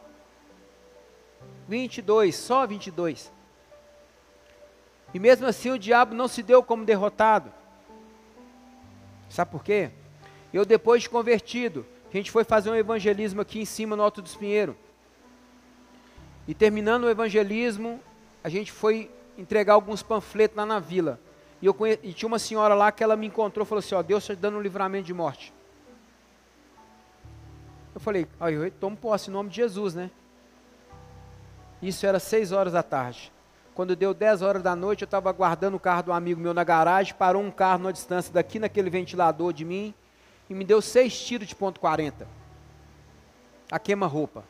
Speaker 1: 22, só 22. E mesmo assim o diabo não se deu como derrotado. Sabe por quê? Eu depois de convertido, a gente foi fazer um evangelismo aqui em cima no Alto dos Pinheiro. E terminando o evangelismo, a gente foi entregar alguns panfletos lá na vila. E, eu conhe... e tinha uma senhora lá que ela me encontrou e falou assim: Ó, Deus está dando um livramento de morte. Eu falei: Ó, eu tomo posse em nome de Jesus, né? Isso era seis horas da tarde. Quando deu 10 horas da noite, eu estava aguardando o carro do amigo meu na garagem, parou um carro numa distância daqui naquele ventilador de mim e me deu seis tiros de ponto 40. A queima-roupa.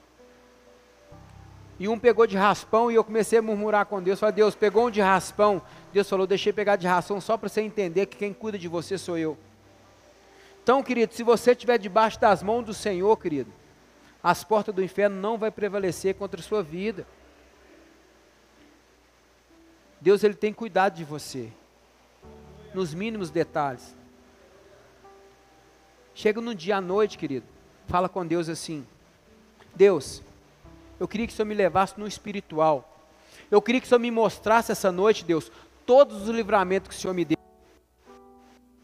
Speaker 1: E um pegou de raspão e eu comecei a murmurar com Deus. Falei, Deus, pegou um de raspão. Deus falou, deixei pegar de raspão só para você entender que quem cuida de você sou eu. Então, querido, se você estiver debaixo das mãos do Senhor, querido, as portas do inferno não vai prevalecer contra a sua vida. Deus ele tem cuidado de você, nos mínimos detalhes. Chega num dia à noite, querido, fala com Deus assim: Deus, eu queria que o Senhor me levasse no espiritual. Eu queria que o Senhor me mostrasse essa noite, Deus, todos os livramentos que o Senhor me deu.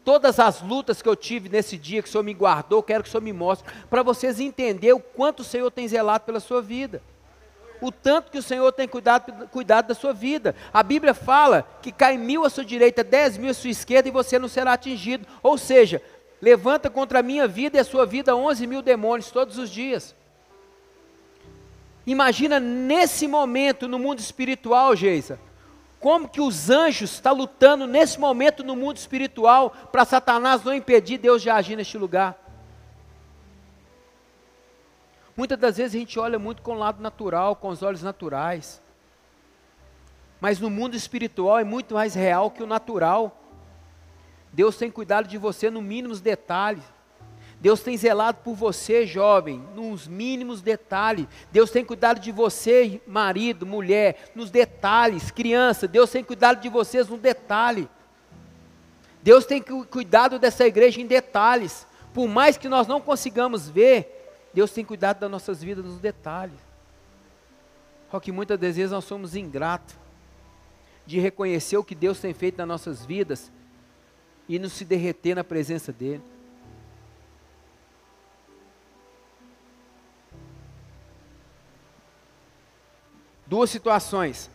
Speaker 1: Todas as lutas que eu tive nesse dia que o Senhor me guardou, quero que o Senhor me mostre, para vocês entenderem o quanto o Senhor tem zelado pela sua vida. O tanto que o Senhor tem cuidado, cuidado da sua vida. A Bíblia fala que cai mil à sua direita, dez mil à sua esquerda e você não será atingido. Ou seja, levanta contra a minha vida e a sua vida onze mil demônios todos os dias. Imagina nesse momento no mundo espiritual, Geisa, como que os anjos estão tá lutando nesse momento no mundo espiritual para Satanás não impedir Deus de agir neste lugar. Muitas das vezes a gente olha muito com o lado natural, com os olhos naturais. Mas no mundo espiritual é muito mais real que o natural. Deus tem cuidado de você no mínimos detalhes. Deus tem zelado por você, jovem, nos mínimos detalhes. Deus tem cuidado de você, marido, mulher, nos detalhes. Criança, Deus tem cuidado de vocês no detalhe. Deus tem cuidado dessa igreja em detalhes. Por mais que nós não consigamos ver, Deus tem cuidado das nossas vidas nos detalhes. Só que muitas vezes nós somos ingratos de reconhecer o que Deus tem feito nas nossas vidas e nos se derreter na presença dEle. Duas situações: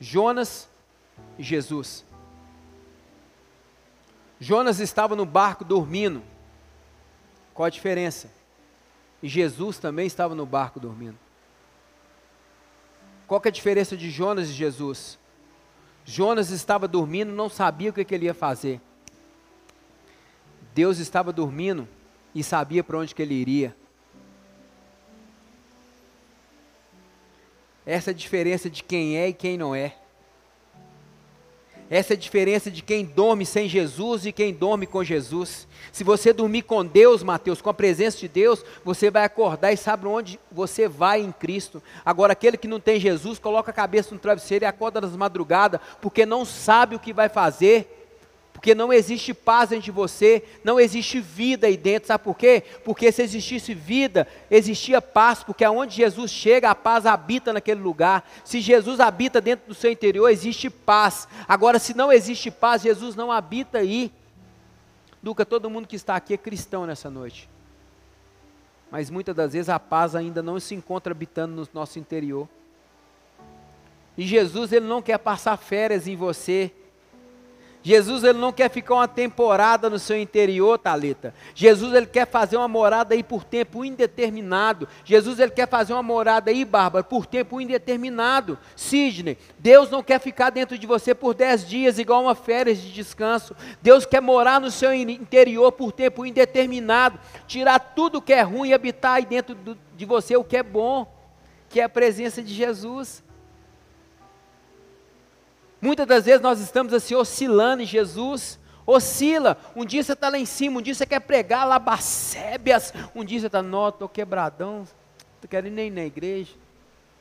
Speaker 1: Jonas e Jesus. Jonas estava no barco dormindo. Qual a diferença? E Jesus também estava no barco dormindo. Qual é a diferença de Jonas e Jesus? Jonas estava dormindo, não sabia o que, que ele ia fazer. Deus estava dormindo e sabia para onde que ele iria. Essa é a diferença de quem é e quem não é. Essa é a diferença de quem dorme sem Jesus e quem dorme com Jesus. Se você dormir com Deus, Mateus, com a presença de Deus, você vai acordar e sabe onde você vai em Cristo. Agora, aquele que não tem Jesus, coloca a cabeça no travesseiro e acorda nas madrugadas, porque não sabe o que vai fazer porque não existe paz dentro de você, não existe vida aí dentro, sabe por quê? Porque se existisse vida, existia paz, porque aonde Jesus chega, a paz habita naquele lugar. Se Jesus habita dentro do seu interior, existe paz. Agora, se não existe paz, Jesus não habita aí. Duca, todo mundo que está aqui é cristão nessa noite. Mas muitas das vezes a paz ainda não se encontra habitando no nosso interior. E Jesus, ele não quer passar férias em você, Jesus ele não quer ficar uma temporada no seu interior, Talita. Jesus ele quer fazer uma morada aí por tempo indeterminado. Jesus ele quer fazer uma morada aí, Bárbara, por tempo indeterminado. Sidney, Deus não quer ficar dentro de você por dez dias igual uma férias de descanso. Deus quer morar no seu interior por tempo indeterminado, tirar tudo que é ruim e habitar aí dentro de você o que é bom, que é a presença de Jesus. Muitas das vezes nós estamos assim oscilando em Jesus. Oscila, um dia você está lá em cima, um dia você quer pregar labacébias, um dia você está, nossa, estou quebradão, estou querendo nem ir na igreja,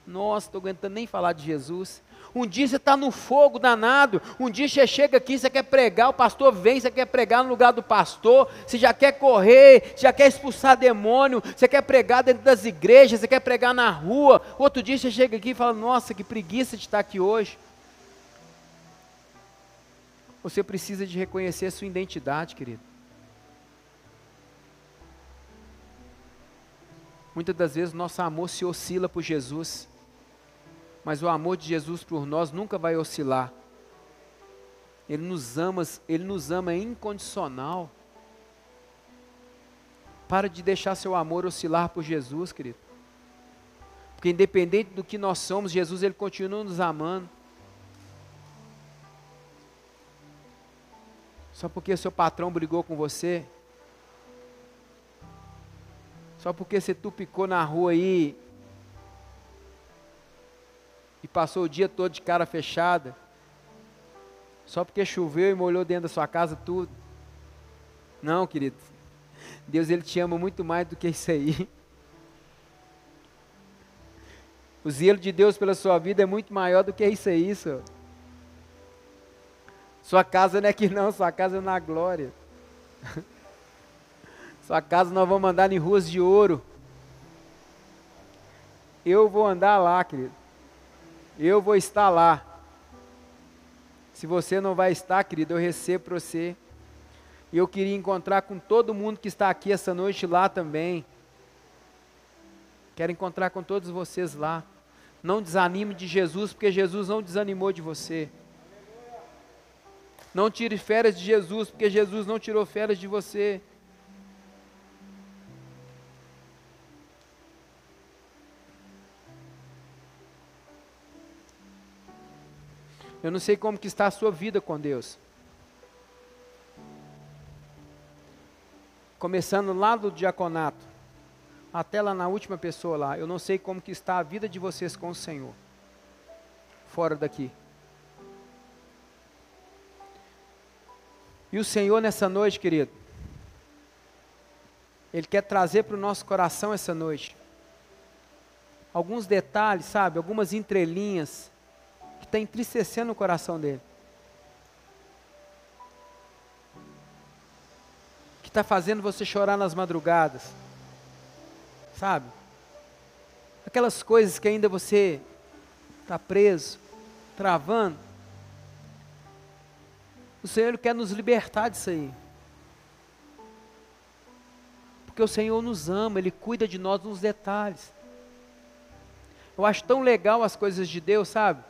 Speaker 1: nossa, estou aguentando nem falar de Jesus. Um dia você está no fogo danado, um dia você chega aqui, você quer pregar, o pastor vem, você quer pregar no lugar do pastor, você já quer correr, já quer expulsar demônio, você quer pregar dentro das igrejas, você quer pregar na rua. Outro dia você chega aqui e fala, nossa, que preguiça de estar aqui hoje. Você precisa de reconhecer a sua identidade, querido. Muitas das vezes nosso amor se oscila por Jesus, mas o amor de Jesus por nós nunca vai oscilar. Ele nos ama, ele nos ama incondicional. Para de deixar seu amor oscilar por Jesus, querido. Porque independente do que nós somos, Jesus ele continua nos amando. Só porque seu patrão brigou com você? Só porque você tupicou na rua aí e passou o dia todo de cara fechada? Só porque choveu e molhou dentro da sua casa tudo? Não, querido. Deus ele te ama muito mais do que isso aí. O zelo de Deus pela sua vida é muito maior do que isso aí, senhor. Sua casa não é aqui não, sua casa é na glória. (laughs) Sua casa nós vamos andar em ruas de ouro. Eu vou andar lá, querido. Eu vou estar lá. Se você não vai estar, querido, eu recebo para você. E eu queria encontrar com todo mundo que está aqui essa noite lá também. Quero encontrar com todos vocês lá. Não desanime de Jesus, porque Jesus não desanimou de você. Não tire férias de Jesus, porque Jesus não tirou férias de você. Eu não sei como que está a sua vida com Deus. Começando lá do diaconato, até lá na última pessoa lá, eu não sei como que está a vida de vocês com o Senhor. Fora daqui. E o Senhor nessa noite, querido, Ele quer trazer para o nosso coração essa noite alguns detalhes, sabe, algumas entrelinhas que está entristecendo o coração dele. Que está fazendo você chorar nas madrugadas, sabe? Aquelas coisas que ainda você está preso, travando. O Senhor quer nos libertar disso aí. Porque o Senhor nos ama, Ele cuida de nós nos detalhes. Eu acho tão legal as coisas de Deus, sabe?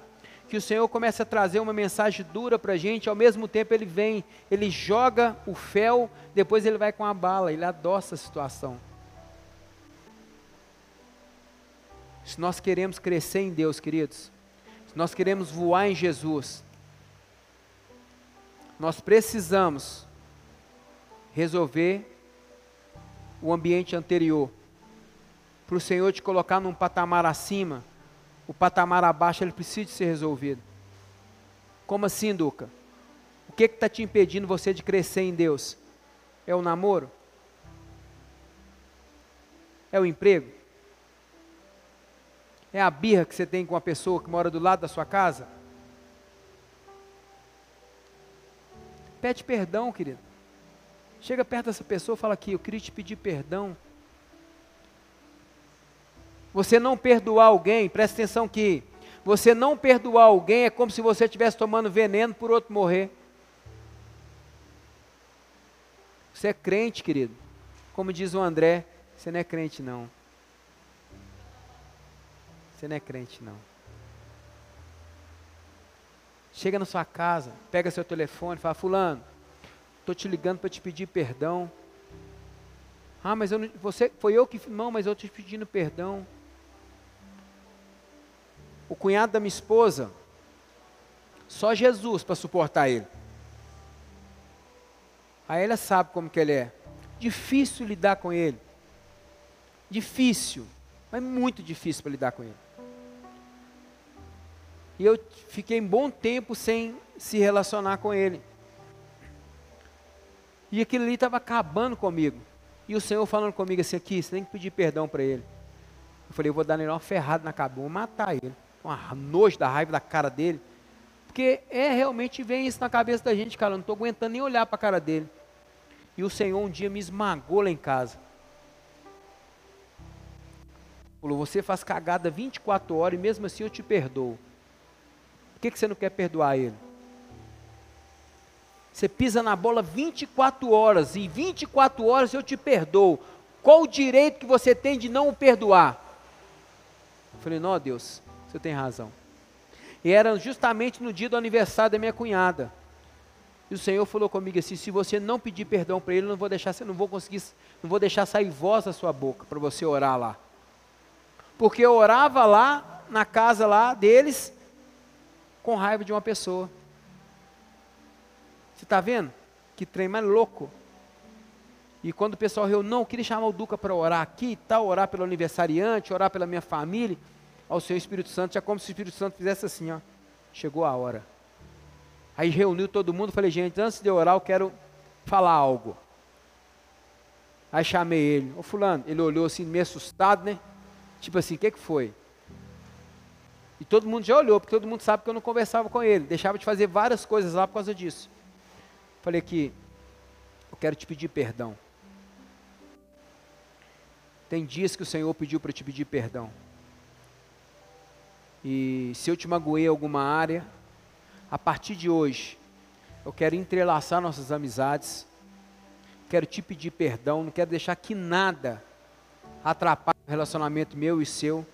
Speaker 1: Que o Senhor começa a trazer uma mensagem dura para a gente, ao mesmo tempo Ele vem, Ele joga o fel, depois Ele vai com a bala, Ele adoça a situação. Se nós queremos crescer em Deus, queridos, se nós queremos voar em Jesus, nós precisamos resolver o ambiente anterior. Para o Senhor te colocar num patamar acima, o patamar abaixo ele precisa ser resolvido. Como assim, Duca? que está te impedindo você de crescer em Deus? É o namoro? É o emprego? É a birra que você tem com uma pessoa que mora do lado da sua casa? Pede perdão, querido. Chega perto dessa pessoa e fala aqui, eu queria te pedir perdão. Você não perdoar alguém, presta atenção que você não perdoar alguém é como se você estivesse tomando veneno por outro morrer. Você é crente, querido. Como diz o André, você não é crente não. Você não é crente não. Chega na sua casa, pega seu telefone, fala: "Fulano, estou te ligando para te pedir perdão. Ah, mas eu não, você foi eu que não, mas eu estou te pedindo perdão. O cunhado da minha esposa, só Jesus para suportar ele. Aí ela sabe como que ele é. Difícil lidar com ele. Difícil, mas muito difícil para lidar com ele. E eu fiquei um bom tempo sem se relacionar com ele. E aquilo ali estava acabando comigo. E o Senhor falando comigo assim, aqui, você tem que pedir perdão para ele. Eu falei, eu vou dar nele uma ferrada na cabeça, vou matar ele. Uma nojo da raiva da cara dele. Porque é realmente vem isso na cabeça da gente, cara. Eu não estou aguentando nem olhar para a cara dele. E o Senhor um dia me esmagou lá em casa. Falou, você faz cagada 24 horas e mesmo assim eu te perdoo. Por que, que você não quer perdoar ele? Você pisa na bola 24 horas e 24 horas eu te perdoo. Qual o direito que você tem de não o perdoar? Eu falei, não, Deus, você tem razão. E era justamente no dia do aniversário da minha cunhada. E o Senhor falou comigo assim: se você não pedir perdão para ele, eu não vou deixar, não vou conseguir, não vou deixar sair voz da sua boca para você orar lá. Porque eu orava lá na casa lá deles com raiva de uma pessoa. Você está vendo? Que trem mais louco. E quando o pessoal riu, não, eu queria chamar o Duca para orar aqui e tal, orar pelo aniversariante, orar pela minha família, ao seu Espírito Santo, já como se o Espírito Santo fizesse assim, ó. Chegou a hora. Aí reuniu todo mundo, falei, gente, antes de orar, eu quero falar algo. Aí chamei ele, ô fulano, ele olhou assim, meio assustado, né? Tipo assim, o que, que foi? E todo mundo já olhou, porque todo mundo sabe que eu não conversava com ele, deixava de fazer várias coisas lá por causa disso. Falei que eu quero te pedir perdão. Tem dias que o Senhor pediu para te pedir perdão. E se eu te magoei em alguma área, a partir de hoje, eu quero entrelaçar nossas amizades, quero te pedir perdão, não quero deixar que nada atrapalhe o relacionamento meu e seu.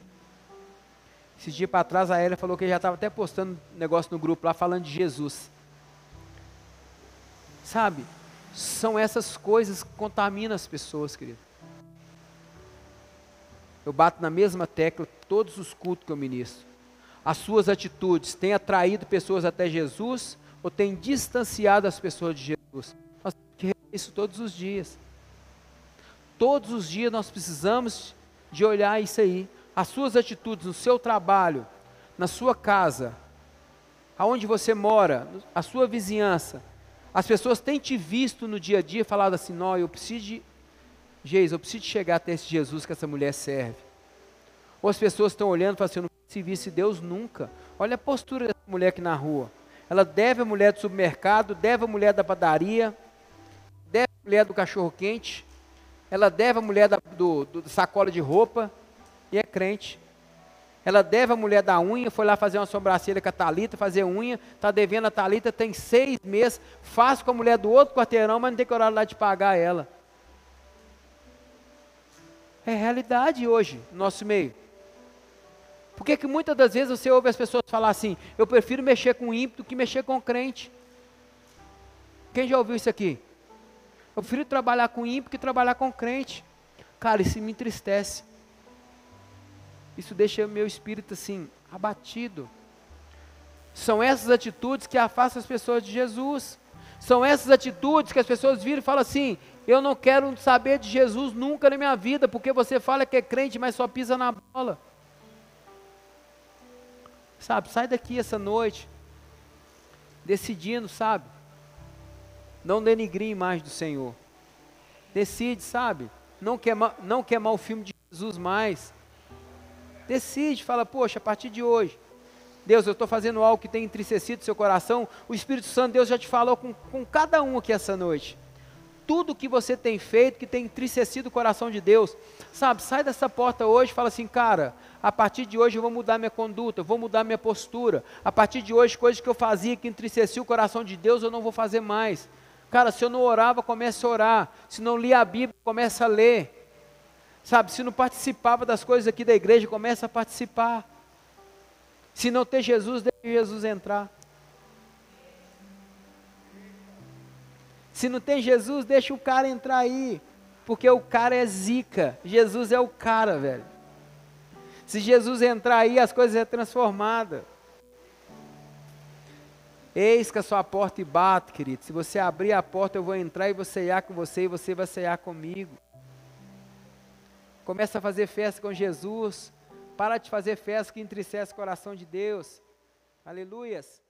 Speaker 1: Esse dia para trás a Elia falou que já estava até postando negócio no grupo lá falando de Jesus. Sabe? São essas coisas que contaminam as pessoas, querido. Eu bato na mesma tecla todos os cultos que eu ministro. As suas atitudes têm atraído pessoas até Jesus ou têm distanciado as pessoas de Jesus? Nós temos que isso todos os dias. Todos os dias nós precisamos de olhar isso aí. As suas atitudes no seu trabalho, na sua casa, aonde você mora, a sua vizinhança, as pessoas têm te visto no dia a dia e falado assim: não, eu preciso de. Jesus, eu preciso de chegar até esse Jesus que essa mulher serve. Ou as pessoas estão olhando e falam assim: eu não se visse Deus nunca. Olha a postura dessa mulher aqui na rua. Ela deve a mulher do supermercado, deve a mulher da padaria, deve a mulher do cachorro quente, ela deve a mulher da do, do, sacola de roupa e é crente. Ela deve a mulher da unha, foi lá fazer uma sobrancelha com a Thalita, fazer unha, está devendo a Thalita, tem seis meses, faz com a mulher do outro quarteirão, mas não tem coragem lá de pagar ela. É realidade hoje, no nosso meio. Por que, que muitas das vezes você ouve as pessoas falar assim, eu prefiro mexer com ímpio do que mexer com crente? Quem já ouviu isso aqui? Eu prefiro trabalhar com ímpio que trabalhar com crente. Cara, isso me entristece. Isso deixa meu espírito assim, abatido. São essas atitudes que afastam as pessoas de Jesus. São essas atitudes que as pessoas viram e falam assim: eu não quero saber de Jesus nunca na minha vida, porque você fala que é crente, mas só pisa na bola. Sabe, sai daqui essa noite, decidindo, sabe, Não denigre a imagem do Senhor. Decide, sabe? Não queimar, não queimar o filme de Jesus mais. Decide, fala, poxa, a partir de hoje, Deus, eu estou fazendo algo que tem entristecido seu coração. O Espírito Santo, Deus já te falou com, com cada um aqui essa noite. Tudo que você tem feito que tem entristecido o coração de Deus, sabe? Sai dessa porta hoje fala assim, cara, a partir de hoje eu vou mudar minha conduta, eu vou mudar minha postura. A partir de hoje, coisas que eu fazia que entristecia o coração de Deus, eu não vou fazer mais. Cara, se eu não orava, comece a orar. Se não lia a Bíblia, comece a ler. Sabe, se não participava das coisas aqui da igreja, comece a participar. Se não ter Jesus, deixe Jesus entrar. Se não tem Jesus, deixa o cara entrar aí. Porque o cara é zica. Jesus é o cara, velho. Se Jesus entrar aí, as coisas é transformada. Eis que a sua porta e bato, querido. Se você abrir a porta, eu vou entrar e vou ceiar com você e você vai ceiar comigo. Começa a fazer festa com Jesus. Para de fazer festa que entristece o coração de Deus. Aleluias.